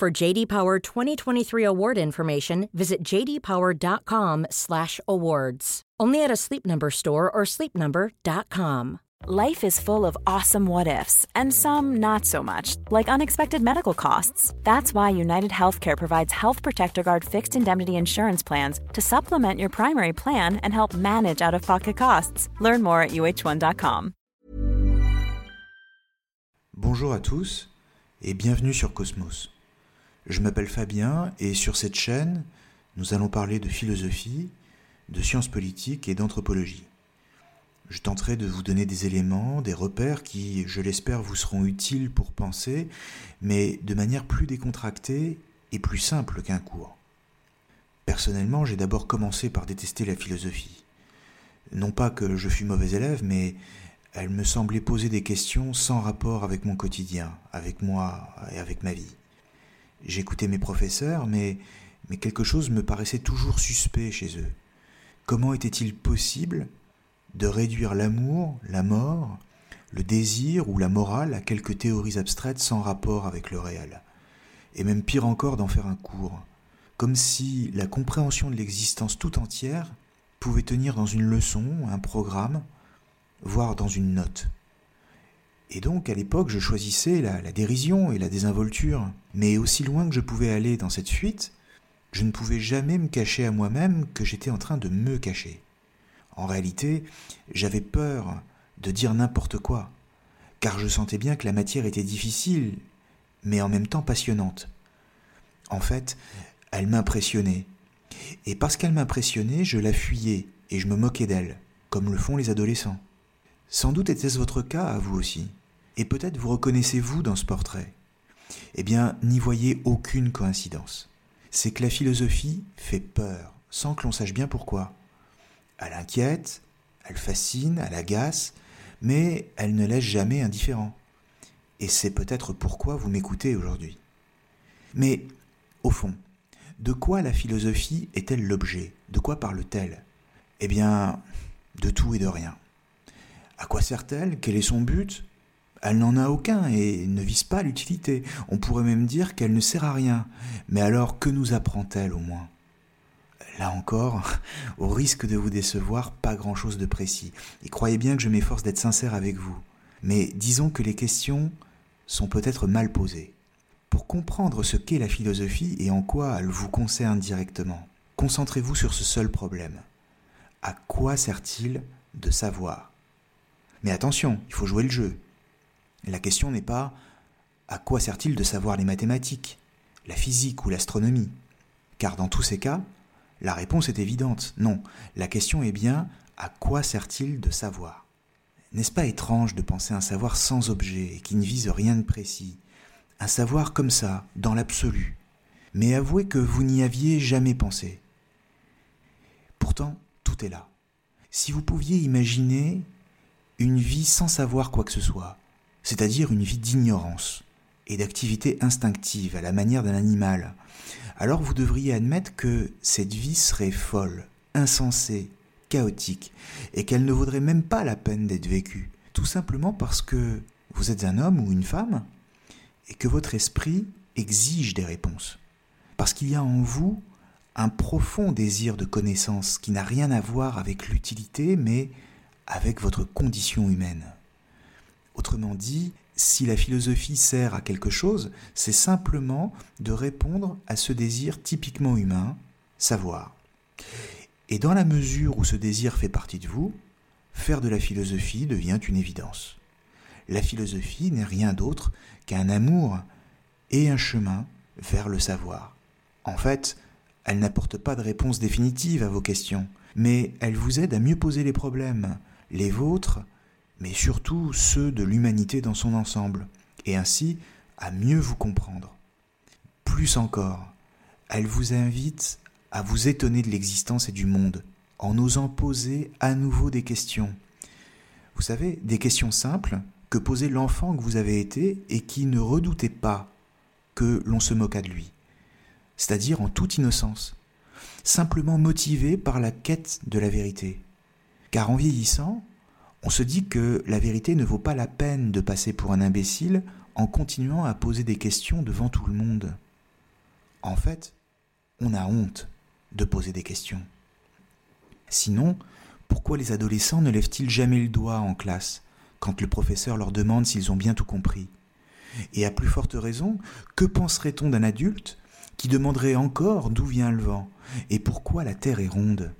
For JD Power 2023 award information, visit jdpower.com/awards. Only at a Sleep Number store or sleepnumber.com. Life is full of awesome what ifs, and some not so much, like unexpected medical costs. That's why United Healthcare provides Health Protector Guard fixed indemnity insurance plans to supplement your primary plan and help manage out of pocket costs. Learn more at uh1.com. Bonjour à tous et bienvenue sur Cosmos. Je m'appelle Fabien et sur cette chaîne, nous allons parler de philosophie, de sciences politiques et d'anthropologie. Je tenterai de vous donner des éléments, des repères qui, je l'espère, vous seront utiles pour penser, mais de manière plus décontractée et plus simple qu'un cours. Personnellement, j'ai d'abord commencé par détester la philosophie. Non pas que je fus mauvais élève, mais elle me semblait poser des questions sans rapport avec mon quotidien, avec moi et avec ma vie. J'écoutais mes professeurs, mais, quelque chose me paraissait toujours suspect chez eux. Comment était-il possible de réduire l'amour, la mort, le désir ou la morale à quelques théories abstraites sans rapport avec le réel? Et même pire encore d'en faire un cours, comme si la compréhension de l'existence tout entière pouvait tenir dans une leçon, un programme, voire dans une note. Et donc à l'époque je choisissais la, dérision et la désinvolture, mais aussi loin que je pouvais aller dans cette fuite, je ne pouvais jamais me cacher à moi-même que j'étais en train de me cacher. En réalité, j'avais peur de dire n'importe quoi, car je sentais bien que la matière était difficile, mais en même temps passionnante. En fait, elle m'impressionnait. Et parce qu'elle m'impressionnait, je la fuyais et je me moquais d'elle, comme le font les adolescents. Sans doute était-ce votre cas à vous aussi. Et peut-être vous reconnaissez-vous dans ce portrait. Eh bien, n'y voyez aucune coïncidence. C'est que la philosophie fait peur, sans que l'on sache bien pourquoi. Elle inquiète, elle fascine, elle agace, mais elle ne laisse jamais indifférent. Et c'est peut-être pourquoi vous m'écoutez aujourd'hui. Mais, au fond, de quoi la philosophie est-elle l'objet? De quoi parle-t-elle? Eh bien, de tout et de rien. À quoi sert-elle? Quel est son but? Elle n'en a aucun et ne vise pas l'utilité. On pourrait même dire qu'elle ne sert à rien. Mais alors, que nous apprend-elle au moins? Là encore, au risque de vous décevoir, pas grand-chose de précis. Et croyez bien que je m'efforce d'être sincère avec vous. Mais disons que les questions sont peut-être mal posées. Pour comprendre ce qu'est la philosophie et en quoi elle vous concerne directement, concentrez-vous sur ce seul problème. À quoi sert-il de savoir? Mais attention, il faut jouer le jeu. La question n'est pas à quoi sert-il de savoir les mathématiques, la physique ou l'astronomie? Car dans tous ces cas, la réponse est évidente, non. La question est bien à quoi sert-il de savoir? N'est-ce pas étrange de penser un savoir sans objet et qui ne vise rien de précis? Un savoir comme ça, dans l'absolu. Mais avouez que vous n'y aviez jamais pensé. Pourtant, tout est là. Si vous pouviez imaginer une vie sans savoir quoi que ce soit, c'est-à-dire une vie d'ignorance et d'activité instinctive à la manière d'un animal, alors vous devriez admettre que cette vie serait folle, insensée, chaotique, et qu'elle ne vaudrait même pas la peine d'être vécue, tout simplement parce que vous êtes un homme ou une femme, et que votre esprit exige des réponses. Parce qu'il y a en vous un profond désir de connaissance qui n'a rien à voir avec l'utilité, mais avec votre condition humaine. Autrement dit, si la philosophie sert à quelque chose, c'est simplement de répondre à ce désir typiquement humain, savoir. Et dans la mesure où ce désir fait partie de vous, faire de la philosophie devient une évidence. La philosophie n'est rien d'autre qu'un amour et un chemin vers le savoir. En fait, elle n'apporte pas de réponse définitive à vos questions, mais elle vous aide à mieux poser les problèmes, les vôtres mais surtout ceux de l'humanité dans son ensemble, et ainsi à mieux vous comprendre. Plus encore, elle vous invite à vous étonner de l'existence et du monde, en osant poser à nouveau des questions. Vous savez, des questions simples que posait l'enfant que vous avez été et qui ne redoutait pas que l'on se moquât de lui, c'est-à-dire en toute innocence, simplement motivé par la quête de la vérité. Car en vieillissant, on se dit que la vérité ne vaut pas la peine de passer pour un imbécile en continuant à poser des questions devant tout le monde. En fait, on a honte de poser des questions. Sinon, pourquoi les adolescents ne lèvent-ils jamais le doigt en classe quand le professeur leur demande s'ils ont bien tout compris? Et à plus forte raison, que penserait-on d'un adulte qui demanderait encore d'où vient le vent et pourquoi la Terre est ronde?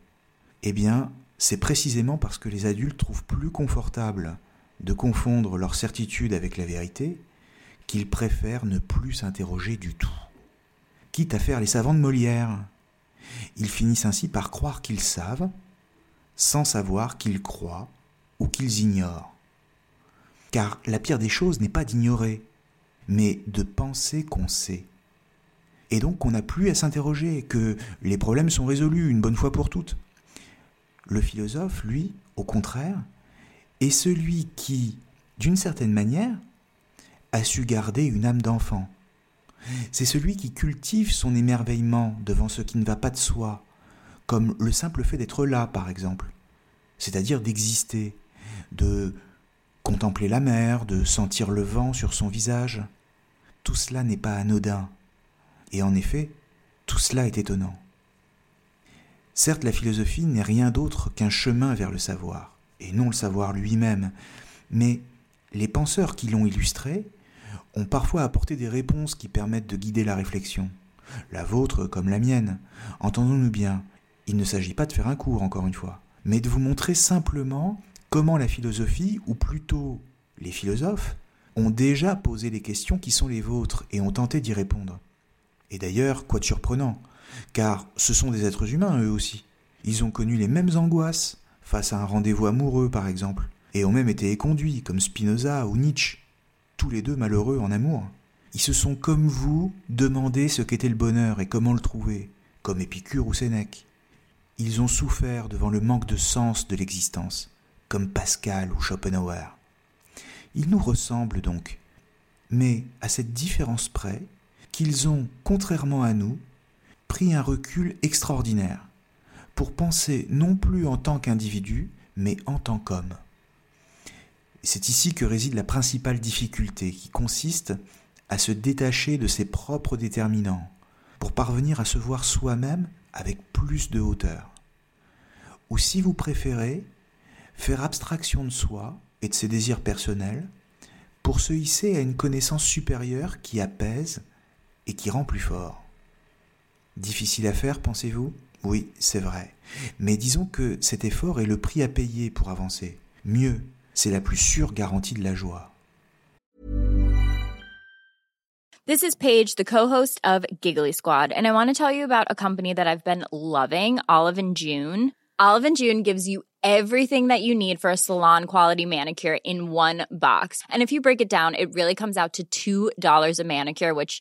Eh bien, c'est précisément parce que les adultes trouvent plus confortable de confondre leur certitude avec la vérité qu'ils préfèrent ne plus s'interroger du tout. Quitte à faire les savants de Molière, ils finissent ainsi par croire qu'ils savent, sans savoir qu'ils croient ou qu'ils ignorent. Car la pire des choses n'est pas d'ignorer, mais de penser qu'on sait. Et donc qu'on n'a plus à s'interroger, que les problèmes sont résolus une bonne fois pour toutes. Le philosophe, lui, au contraire, est celui qui, d'une certaine manière, a su garder une âme d'enfant, c'est celui qui cultive son émerveillement devant ce qui ne va pas de soi, comme le simple fait d'être là, par exemple, c'est-à-dire d'exister, de contempler la mer, de sentir le vent sur son visage. Tout cela n'est pas anodin, et en effet, tout cela est étonnant. Certes, la philosophie n'est rien d'autre qu'un chemin vers le savoir, et non le savoir lui-même, mais les penseurs qui l'ont illustré ont parfois apporté des réponses qui permettent de guider la réflexion. La vôtre comme la mienne. Entendons-nous bien, il ne s'agit pas de faire un cours, encore une fois, mais de vous montrer simplement comment la philosophie, ou plutôt les philosophes, ont déjà posé les questions qui sont les vôtres et ont tenté d'y répondre. Et d'ailleurs, quoi de surprenant, car ce sont des êtres humains eux aussi. Ils ont connu les mêmes angoisses face à un rendez-vous amoureux, par exemple, et ont même été éconduits, comme Spinoza ou Nietzsche tous les deux malheureux en amour. Ils se sont comme vous demandé ce qu'était le bonheur et comment le trouver, comme Épicure ou Sénèque. Ils ont souffert devant le manque de sens de l'existence, comme Pascal ou Schopenhauer. Ils nous ressemblent donc, mais à cette différence près qu'ils ont, contrairement à nous, pris un recul extraordinaire, pour penser non plus en tant qu'individu, mais en tant qu'homme. C'est ici que réside la principale difficulté, qui consiste à se détacher de ses propres déterminants, pour parvenir à se voir soi-même avec plus de hauteur. Ou si vous préférez, faire abstraction de soi et de ses désirs personnels, pour se hisser à une connaissance supérieure qui apaise et qui rend plus fort. Difficile à faire, pensez-vous? Oui, c'est vrai. Mais disons que cet effort est le prix à payer pour avancer. Mieux, c'est la plus sûre garantie de la joie. This is Paige, the co-host of Giggly Squad, and I want to tell you about a company that I've been loving, Olive and June. Olive and June gives you everything that you need for a salon quality manicure in one box. And if you break it down, it really comes out to $2 a manicure, which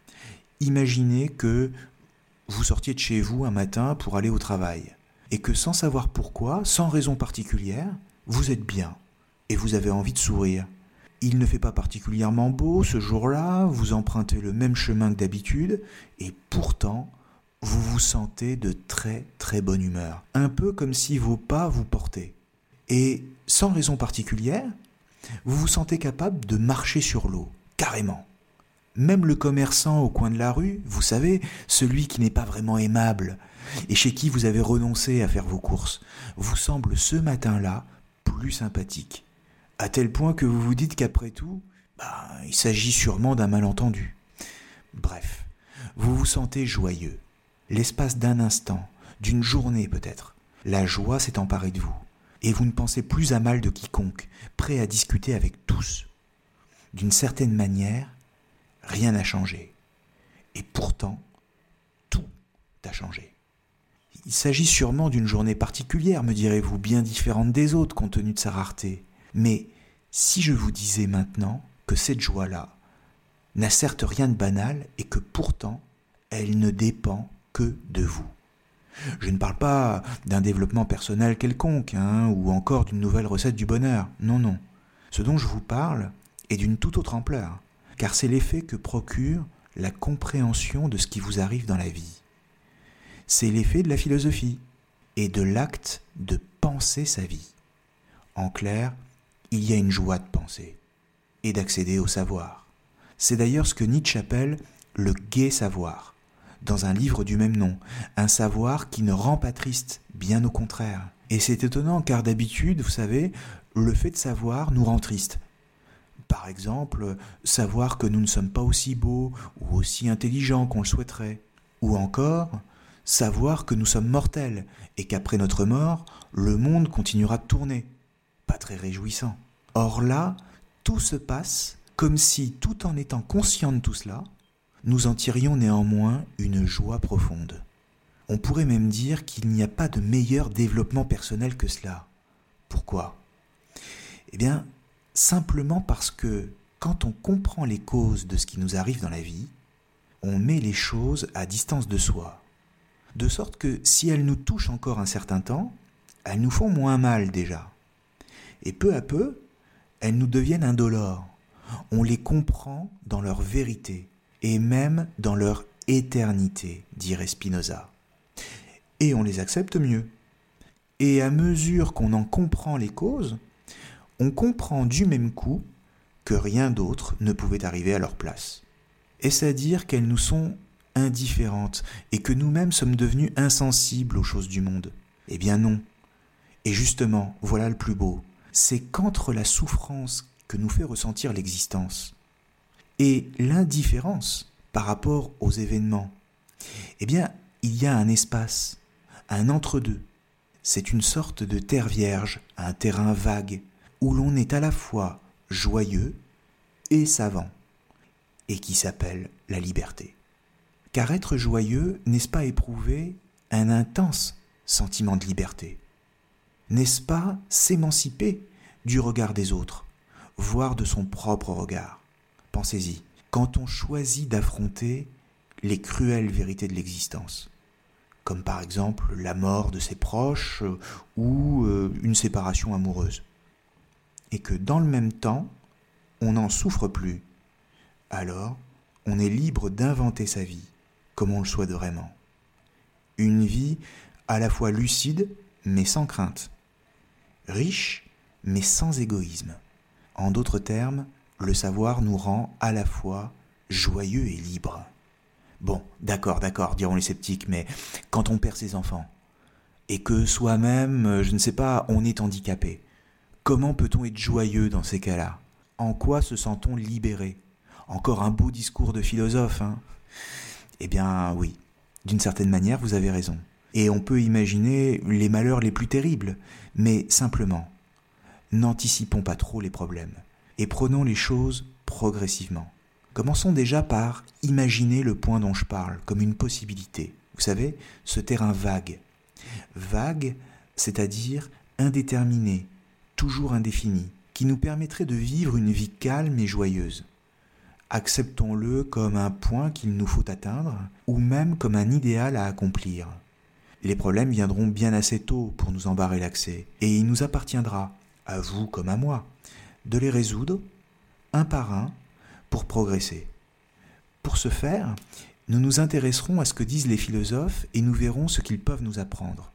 imaginez que vous sortiez de chez vous un matin pour aller au travail et que sans savoir pourquoi, sans raison particulière, vous êtes bien et vous avez envie de sourire. Il ne fait pas particulièrement beau ce jour-là, vous empruntez le même chemin que d'habitude et pourtant vous vous sentez de très très bonne humeur, un peu comme si vos pas vous portaient. Et sans raison particulière, vous vous sentez capable de marcher sur l'eau, carrément. Même le commerçant au coin de la rue, vous savez, celui qui n'est pas vraiment aimable, et chez qui vous avez renoncé à faire vos courses, vous semble ce matin-là plus sympathique. À tel point que vous vous dites qu'après tout, bah, il s'agit sûrement d'un malentendu. Bref, vous vous sentez joyeux. L'espace d'un instant, d'une journée peut-être, la joie s'est emparée de vous, et vous ne pensez plus à mal de quiconque, prêt à discuter avec tous. D'une certaine manière, rien n'a changé. Et pourtant, tout a changé. Il s'agit sûrement d'une journée particulière, me direz-vous, bien différente des autres compte tenu de sa rareté. Mais si je vous disais maintenant que cette joie-là n'a certes rien de banal et que pourtant elle ne dépend que de vous. Je ne parle pas d'un développement personnel quelconque, hein, ou encore d'une nouvelle recette du bonheur. Non, non. Ce dont je vous parle est d'une toute autre ampleur car c'est l'effet que procure la compréhension de ce qui vous arrive dans la vie. C'est l'effet de la philosophie et de l'acte de penser sa vie. En clair, il y a une joie de penser et d'accéder au savoir. C'est d'ailleurs ce que Nietzsche appelle le gai savoir, dans un livre du même nom, un savoir qui ne rend pas triste, bien au contraire. Et c'est étonnant car d'habitude, vous savez, le fait de savoir nous rend triste, par exemple, savoir que nous ne sommes pas aussi beaux ou aussi intelligents qu'on le souhaiterait. Ou encore, savoir que nous sommes mortels et qu'après notre mort, le monde continuera de tourner. Pas très réjouissant. Or là, tout se passe comme si, tout en étant conscient de tout cela, nous en tirions néanmoins une joie profonde. On pourrait même dire qu'il n'y a pas de meilleur développement personnel que cela. Pourquoi? Eh bien, simplement parce que quand on comprend les causes de ce qui nous arrive dans la vie, on met les choses à distance de soi. De sorte que si elles nous touchent encore un certain temps, elles nous font moins mal déjà. Et peu à peu, elles nous deviennent indolores. On les comprend dans leur vérité et même dans leur éternité, dirait Spinoza. Et on les accepte mieux. Et à mesure qu'on en comprend les causes, on comprend du même coup que rien d'autre ne pouvait arriver à leur place. Est-ce à dire qu'elles nous sont indifférentes et que nous-mêmes sommes devenus insensibles aux choses du monde Eh bien non. Et justement, voilà le plus beau, c'est qu'entre la souffrance que nous fait ressentir l'existence et l'indifférence par rapport aux événements, eh bien, il y a un espace, un entre-deux. C'est une sorte de terre vierge, un terrain vague, où l'on est à la fois joyeux et savant, et qui s'appelle la liberté. Car être joyeux, n'est-ce pas éprouver un intense sentiment de liberté? N'est-ce pas s'émanciper du regard des autres, voire de son propre regard? Pensez-y, quand on choisit d'affronter les cruelles vérités de l'existence, comme par exemple la mort de ses proches ou euh, une séparation amoureuse et que dans le même temps, on n'en souffre plus, alors on est libre d'inventer sa vie comme on le souhaite vraiment. Une vie à la fois lucide mais sans crainte, riche mais sans égoïsme. En d'autres termes, le savoir nous rend à la fois joyeux et libre. Bon, d'accord, d'accord, diront les sceptiques, mais quand on perd ses enfants, et que soi-même, je ne sais pas, on est handicapé, Comment peut-on être joyeux dans ces cas-là? En quoi se sent-on libéré? Encore un beau discours de philosophe, hein Eh bien oui, d'une certaine manière, vous avez raison. Et on peut imaginer les malheurs les plus terribles, mais simplement, n'anticipons pas trop les problèmes et prenons les choses progressivement. Commençons déjà par imaginer le point dont je parle comme une possibilité. Vous savez, ce terrain vague. Vague, c'est-à-dire indéterminé, toujours indéfini, qui nous permettrait de vivre une vie calme et joyeuse. Acceptons-le comme un point qu'il nous faut atteindre, ou même comme un idéal à accomplir. Les problèmes viendront bien assez tôt pour nous embarrer l'accès, et il nous appartiendra, à vous comme à moi, de les résoudre, un par un, pour progresser. Pour ce faire, nous nous intéresserons à ce que disent les philosophes et nous verrons ce qu'ils peuvent nous apprendre.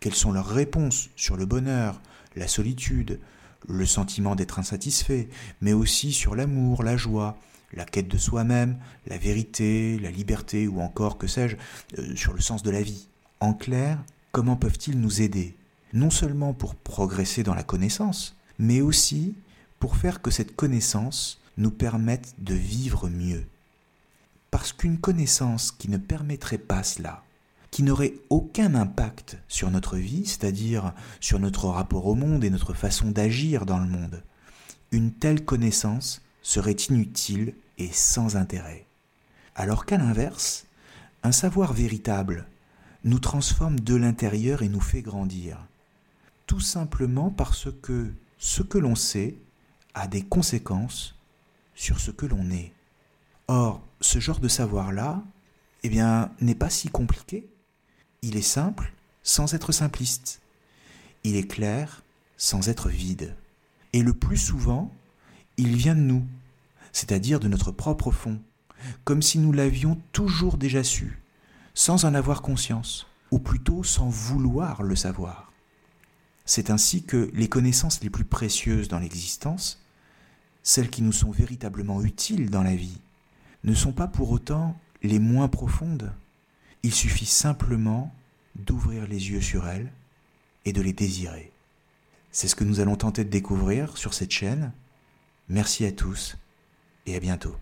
Quelles sont leurs réponses sur le bonheur, la solitude, le sentiment d'être insatisfait, mais aussi sur l'amour, la joie, la quête de soi-même, la vérité, la liberté ou encore, que sais-je, euh, sur le sens de la vie. En clair, comment peuvent-ils nous aider? Non seulement pour progresser dans la connaissance, mais aussi pour faire que cette connaissance nous permette de vivre mieux. Parce qu'une connaissance qui ne permettrait pas cela, qui n'aurait aucun impact sur notre vie, c'est-à-dire sur notre rapport au monde et notre façon d'agir dans le monde, une telle connaissance serait inutile et sans intérêt. Alors qu'à l'inverse, un savoir véritable nous transforme de l'intérieur et nous fait grandir, tout simplement parce que ce que l'on sait a des conséquences sur ce que l'on est. Or, ce genre de savoir-là, eh bien, n'est pas si compliqué. Il est simple sans être simpliste. Il est clair sans être vide. Et le plus souvent, il vient de nous, c'est-à-dire de notre propre fond, comme si nous l'avions toujours déjà su, sans en avoir conscience, ou plutôt sans vouloir le savoir. C'est ainsi que les connaissances les plus précieuses dans l'existence celles qui nous sont véritablement utiles dans la vie, ne sont pas pour autant les moins profondes. Il suffit simplement d'ouvrir les yeux sur elles et de les désirer. C'est ce que nous allons tenter de découvrir sur cette chaîne. Merci à tous et à bientôt.